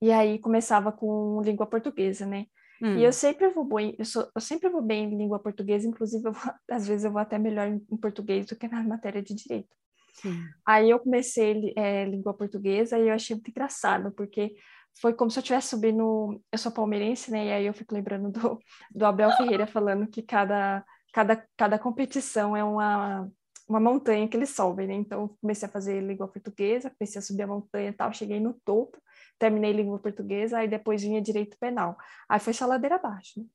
E aí começava com língua portuguesa, né? Hum. E eu sempre vou bem, eu, sou, eu sempre vou bem em língua portuguesa, inclusive vou, às vezes eu vou até melhor em, em, português do que na matéria de direito. Sim. Aí eu comecei é, língua portuguesa e eu achei muito engraçado, porque foi como se eu tivesse subindo. Eu sou palmeirense, né? E aí eu fico lembrando do, do Abel Ferreira falando que cada, cada, cada competição é uma, uma montanha que eles sobem, né? Então, comecei a fazer língua portuguesa, comecei a subir a montanha e tal, cheguei no topo, terminei língua portuguesa, aí depois vinha direito penal. Aí foi só ladeira abaixo. Né?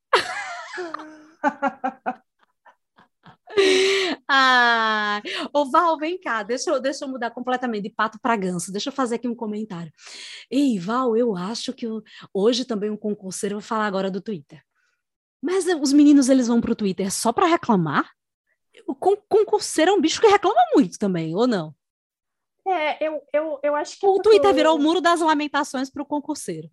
ah, ô Val, vem cá, deixa eu, deixa eu mudar completamente de pato para ganso. Deixa eu fazer aqui um comentário. Ei, Val, eu acho que eu, hoje também um concurseiro, vou falar agora do Twitter. Mas os meninos, eles vão para o Twitter só para reclamar? O concurseiro é um bicho que reclama muito também, ou não? É, eu, eu, eu acho que. O Twitter virou o muro das lamentações para o concurseiro.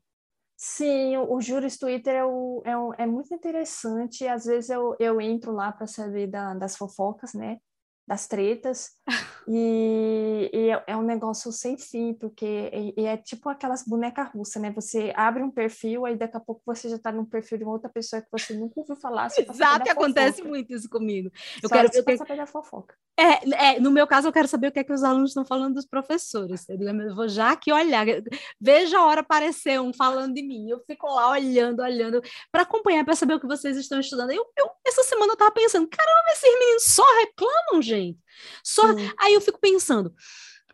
Sim, o, o Juris Twitter é, o, é, o, é, muito interessante. Às vezes eu, eu entro lá para saber da, das fofocas, né? Das tretas. E, e, é, é um negócio sem fim, porque e, e é tipo aquelas bonecas russas, né? Você abre um perfil, aí daqui a pouco você já está num perfil de uma outra pessoa que você nunca ouviu falar. Exato, acontece muito isso comigo. Eu só quero ver que... saber da fofoca. É, é, no meu caso, eu quero saber o que é que os alunos estão falando dos professores. Eu vou já aqui olhar, veja a hora aparecer um falando de mim. Eu fico lá olhando, olhando, para acompanhar, para saber o que vocês estão estudando. Eu, eu, essa semana eu estava pensando, caramba, esses meninos só reclamam, gente. Só... Aí eu fico pensando,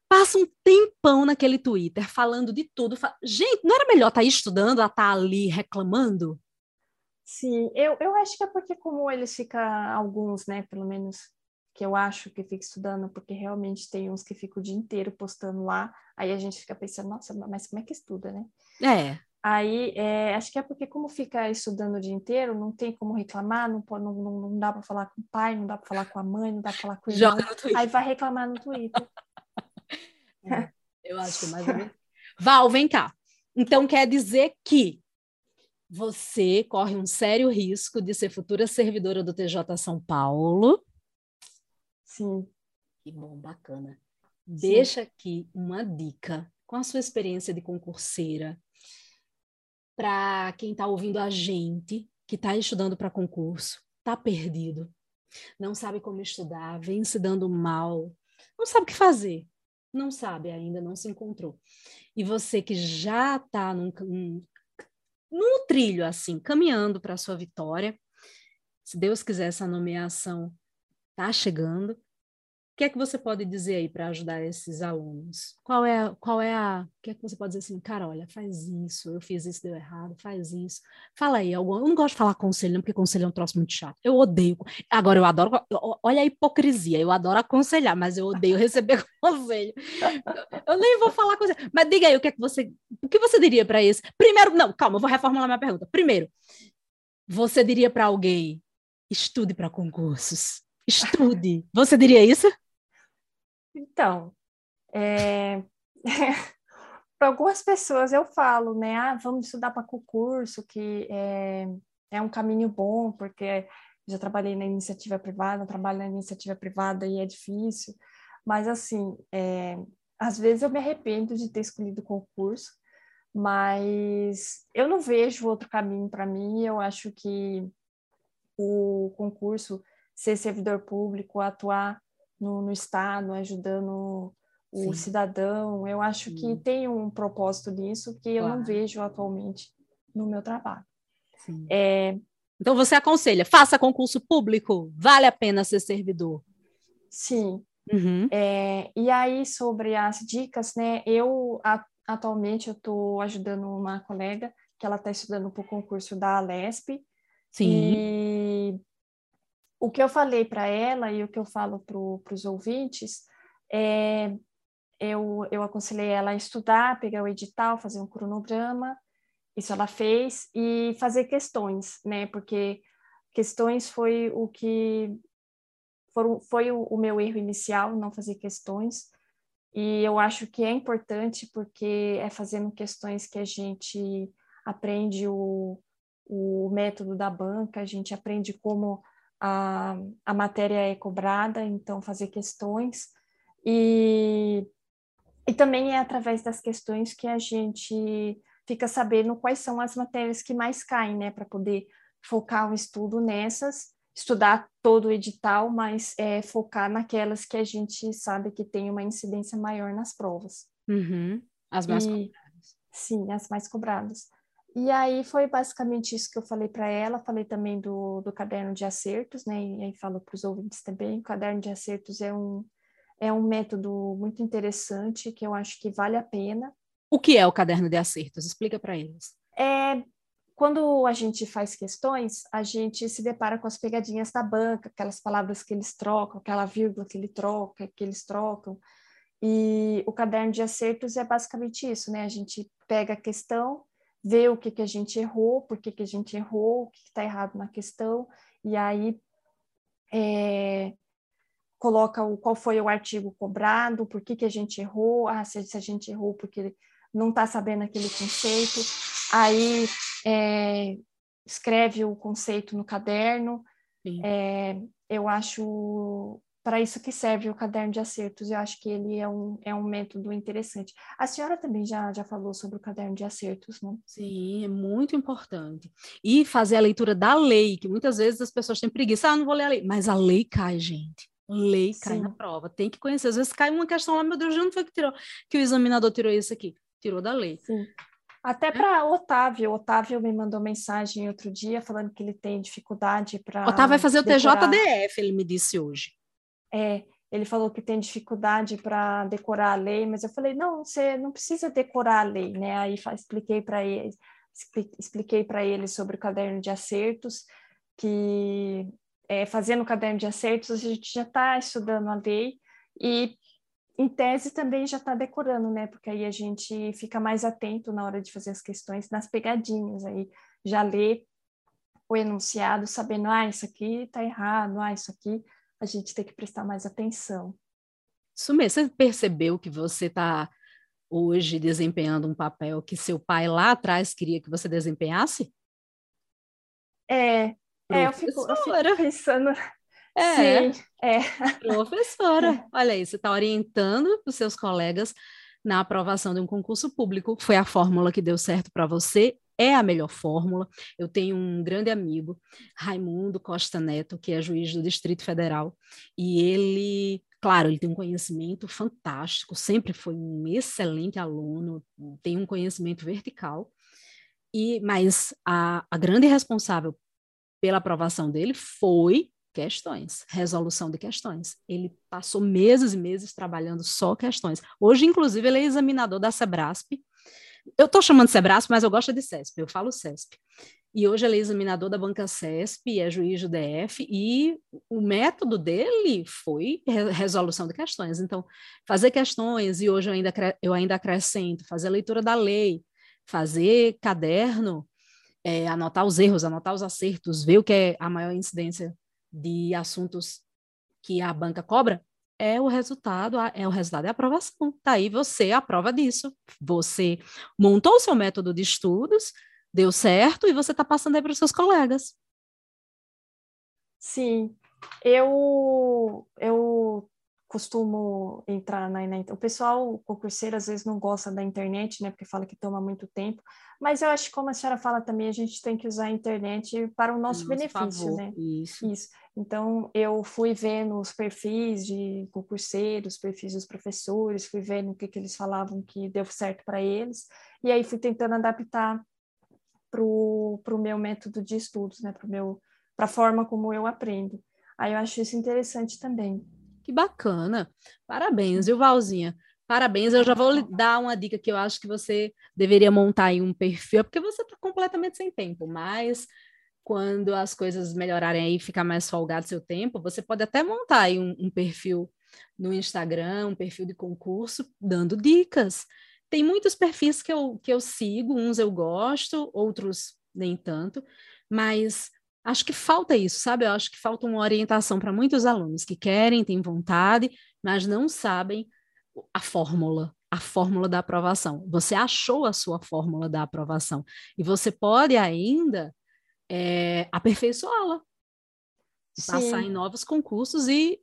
passa um tempão naquele Twitter falando de tudo. Gente, não era melhor estar tá estudando a estar tá ali reclamando? Sim, eu, eu acho que é porque como eles ficam, alguns, né, pelo menos que eu acho que fica estudando, porque realmente tem uns que ficam o dia inteiro postando lá, aí a gente fica pensando, nossa, mas como é que estuda, né? É. Aí, é, acho que é porque como fica estudando o dia inteiro, não tem como reclamar, não, não, não, dá para falar com o pai, não dá para falar com a mãe, não dá para falar com o irmão, aí vai reclamar no Twitter. É, eu acho que é mais ou menos... Val, vem cá. Então quer dizer que você corre um sério risco de ser futura servidora do TJ São Paulo, Sim. Que bom, bacana. Sim. Deixa aqui uma dica com a sua experiência de concurseira para quem está ouvindo a gente, que está estudando para concurso, está perdido, não sabe como estudar, vem se dando mal, não sabe o que fazer, não sabe ainda, não se encontrou. E você que já está num, num, trilho assim, caminhando para a sua vitória, se Deus quiser, essa nomeação está chegando. O que é que você pode dizer aí para ajudar esses alunos? Qual é, qual é a. O que é que você pode dizer assim, cara, olha, faz isso, eu fiz isso, deu errado, faz isso. Fala aí, eu não gosto de falar conselho, não, porque conselho é um troço muito chato. Eu odeio. Agora, eu adoro. Olha a hipocrisia, eu adoro aconselhar, mas eu odeio receber conselho. Eu nem vou falar conselho. Mas diga aí, o que é que você. O que você diria para isso? Primeiro, não, calma, eu vou reformular minha pergunta. Primeiro, você diria para alguém, estude para concursos. Estude. Você diria isso? Então, é... para algumas pessoas eu falo, né? Ah, vamos estudar para concurso, que é, é um caminho bom, porque já trabalhei na iniciativa privada, trabalho na iniciativa privada e é difícil. Mas, assim, é... às vezes eu me arrependo de ter escolhido o concurso, mas eu não vejo outro caminho para mim. Eu acho que o concurso ser servidor público, atuar no, no Estado, ajudando o Sim. cidadão. Eu acho Sim. que tem um propósito nisso que eu não vejo atualmente no meu trabalho. É... Então você aconselha, faça concurso público, vale a pena ser servidor. Sim. Uhum. É, e aí sobre as dicas, né? Eu a, atualmente eu estou ajudando uma colega que ela está estudando para o concurso da Alesp. Sim. E o que eu falei para ela e o que eu falo para os ouvintes é eu, eu aconselhei ela a estudar, pegar o edital, fazer um cronograma, isso ela fez, e fazer questões, né? Porque questões foi o que foram, foi o, o meu erro inicial, não fazer questões. E eu acho que é importante porque é fazendo questões que a gente aprende o, o método da banca, a gente aprende como a, a matéria é cobrada, então fazer questões. E, e também é através das questões que a gente fica sabendo quais são as matérias que mais caem, né, para poder focar o estudo nessas, estudar todo o edital, mas é, focar naquelas que a gente sabe que tem uma incidência maior nas provas. Uhum. As mais e, cobradas. Sim, as mais cobradas. E aí foi basicamente isso que eu falei para ela, falei também do, do caderno de acertos, né, e aí falo para os ouvintes também, o caderno de acertos é um é um método muito interessante que eu acho que vale a pena. O que é o caderno de acertos? Explica para eles. É quando a gente faz questões, a gente se depara com as pegadinhas da banca, aquelas palavras que eles trocam, aquela vírgula que ele troca, que eles trocam. E o caderno de acertos é basicamente isso, né? A gente pega a questão, vê o que, que a gente errou, por que, que a gente errou, o que está errado na questão, e aí é, coloca o, qual foi o artigo cobrado, por que, que a gente errou, ah, se, se a gente errou porque não está sabendo aquele conceito, aí é, escreve o conceito no caderno. É, eu acho para isso que serve o caderno de acertos. Eu acho que ele é um, é um método interessante. A senhora também já, já falou sobre o caderno de acertos, não? Sim, é muito importante. E fazer a leitura da lei, que muitas vezes as pessoas têm preguiça, ah, não vou ler a lei, mas a lei cai, gente. Lei cai Sim. na prova, tem que conhecer. Às vezes cai uma questão lá, meu Deus, de onde foi que tirou? Que o examinador tirou isso aqui? Tirou da lei. Sim. Até é. para Otávio, Otávio me mandou mensagem outro dia falando que ele tem dificuldade para. Otávio vai fazer decorar. o TJDF, ele me disse hoje. É, ele falou que tem dificuldade para decorar a lei, mas eu falei não, você não precisa decorar a lei, né? Aí expliquei para ele, expliquei para ele sobre o caderno de acertos que é, fazendo o caderno de acertos, a gente já está estudando a lei e, em tese, também já está decorando, né? Porque aí a gente fica mais atento na hora de fazer as questões nas pegadinhas, aí já lê o enunciado, sabendo, ah, isso aqui está errado, ah, isso aqui a gente tem que prestar mais atenção. Isso mesmo, você percebeu que você está hoje desempenhando um papel que seu pai lá atrás queria que você desempenhasse? É, é, eu fico, eu fico pensando. É, Sim, é. Professora, olha aí, você está orientando os seus colegas na aprovação de um concurso público. Foi a fórmula que deu certo para você, é a melhor fórmula. Eu tenho um grande amigo, Raimundo Costa Neto, que é juiz do Distrito Federal, e ele, claro, ele tem um conhecimento fantástico, sempre foi um excelente aluno, tem um conhecimento vertical. E, mas a, a grande responsável pela aprovação dele foi questões, resolução de questões. Ele passou meses e meses trabalhando só questões. Hoje, inclusive, ele é examinador da Sebrasp. Eu estou chamando Sebrasp, mas eu gosto de CESP, eu falo CESP. E hoje ele é examinador da banca CESP, é juiz do DF, e o método dele foi resolução de questões. Então, fazer questões, e hoje eu ainda, eu ainda acrescento, fazer leitura da lei, fazer caderno, é, anotar os erros, anotar os acertos, ver o que é a maior incidência de assuntos que a banca cobra, é o resultado, é o resultado da aprovação. Tá aí você a prova disso. Você montou o seu método de estudos, deu certo e você está passando aí para os seus colegas. Sim, eu eu costumo entrar na, na, o pessoal concurseiro às vezes não gosta da internet, né, porque fala que toma muito tempo, mas eu acho que como a senhora fala também, a gente tem que usar a internet para o nosso, benefício, favor. né? Isso. Isso. Então eu fui vendo os perfis de concurseiros, perfis dos professores, fui vendo o que, que eles falavam que deu certo para eles, e aí fui tentando adaptar para o meu método de estudos, né, para meu para a forma como eu aprendo. Aí eu acho isso interessante também. Que bacana. Parabéns, viu, Valzinha? Parabéns, eu já vou lhe dar uma dica que eu acho que você deveria montar aí um perfil, é porque você está completamente sem tempo, mas quando as coisas melhorarem aí, ficar mais folgado seu tempo, você pode até montar aí um, um perfil no Instagram, um perfil de concurso, dando dicas. Tem muitos perfis que eu, que eu sigo, uns eu gosto, outros nem tanto, mas acho que falta isso, sabe? Eu acho que falta uma orientação para muitos alunos que querem, têm vontade, mas não sabem a fórmula, a fórmula da aprovação. Você achou a sua fórmula da aprovação e você pode ainda é, aperfeiçoá-la, passar em novos concursos e,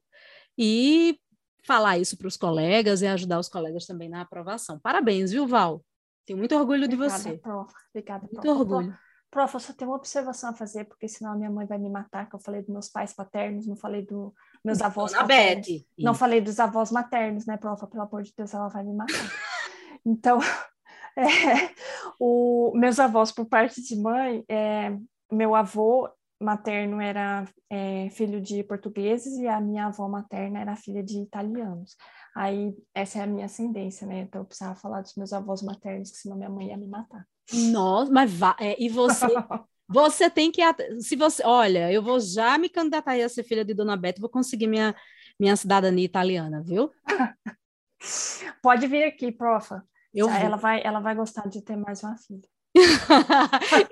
e falar isso para os colegas e ajudar os colegas também na aprovação. Parabéns, viu, Val? Tenho muito orgulho Obrigada, de você. Prof. Obrigada, muito orgulho. Prof, eu só tenho uma observação a fazer, porque senão a minha mãe vai me matar, que eu falei dos meus pais paternos, não falei dos meus avós Dona paternos. Beth. Não falei dos avós maternos, né, prof? Pelo amor de Deus, ela vai me matar. então, é, o, meus avós por parte de mãe, é, meu avô materno era é, filho de portugueses e a minha avó materna era filha de italianos. Aí, essa é a minha ascendência, né? Então, eu precisava falar dos meus avós maternos, que senão minha mãe ia me matar. Nossa, mas vá, é, e você, você tem que, se você, olha, eu vou já me candidatar a ser filha de Dona Beth, vou conseguir minha, minha cidadania italiana, viu? Pode vir aqui, profa. Eu ela vou. vai, ela vai gostar de ter mais uma filha.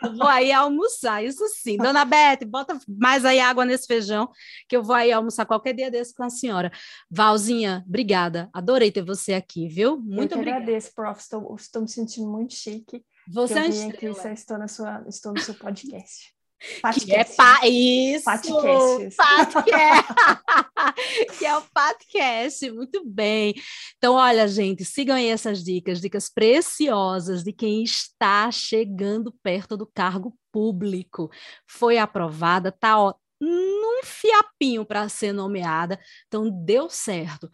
Eu vou aí almoçar, isso sim. Dona Beth, bota mais aí água nesse feijão, que eu vou aí almoçar qualquer dia desse com a senhora. Valzinha, obrigada. Adorei ter você aqui, viu? Muito eu obrigada. agradeço, prof. Estou, estou me sentindo muito chique. Você eu é vim uma aqui, estou, na sua, estou no seu podcast. Que é pa... Isso! Podcast. que é o podcast, muito bem. Então, olha, gente, sigam aí essas dicas, dicas preciosas de quem está chegando perto do cargo público. Foi aprovada, tá ó, num fiapinho para ser nomeada, então deu certo.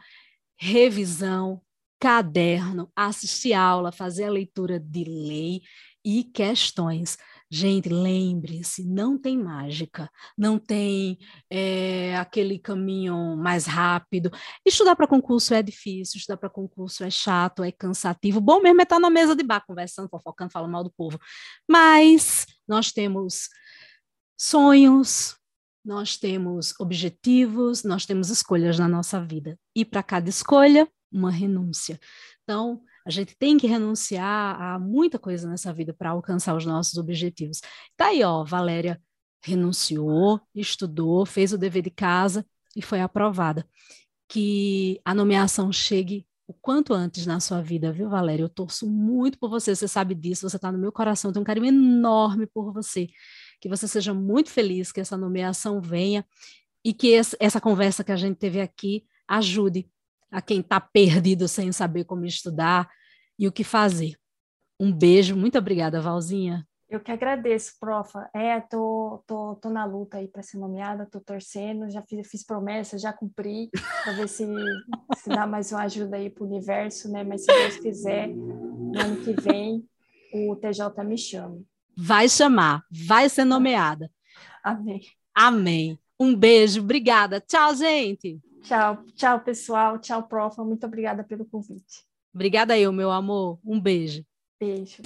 Revisão, caderno, assistir aula, fazer a leitura de lei e questões. Gente, lembre-se, não tem mágica, não tem é, aquele caminho mais rápido. Estudar para concurso é difícil, estudar para concurso é chato, é cansativo. Bom mesmo é estar na mesa de bar, conversando, fofocando, falando mal do povo. Mas nós temos sonhos, nós temos objetivos, nós temos escolhas na nossa vida. E para cada escolha, uma renúncia. Então, a gente tem que renunciar a muita coisa nessa vida para alcançar os nossos objetivos. Tá aí, ó, Valéria renunciou, estudou, fez o dever de casa e foi aprovada. Que a nomeação chegue o quanto antes na sua vida, viu, Valéria? Eu torço muito por você, você sabe disso, você está no meu coração, eu tenho um carinho enorme por você. Que você seja muito feliz, que essa nomeação venha e que essa conversa que a gente teve aqui ajude a quem está perdido sem saber como estudar e o que fazer. Um beijo, muito obrigada, Valzinha. Eu que agradeço, profa. É, tô, tô, tô na luta aí para ser nomeada, tô torcendo, já fiz, fiz promessa, já cumpri, para ver se, se dá mais uma ajuda aí para o universo, né? Mas se Deus quiser, no ano que vem, o TJ me chama. Vai chamar, vai ser nomeada. Amém. Amém. Um beijo, obrigada. Tchau, gente. Tchau, tchau, pessoal. Tchau, profa. Muito obrigada pelo convite. Obrigada eu, meu amor. Um beijo. Beijo.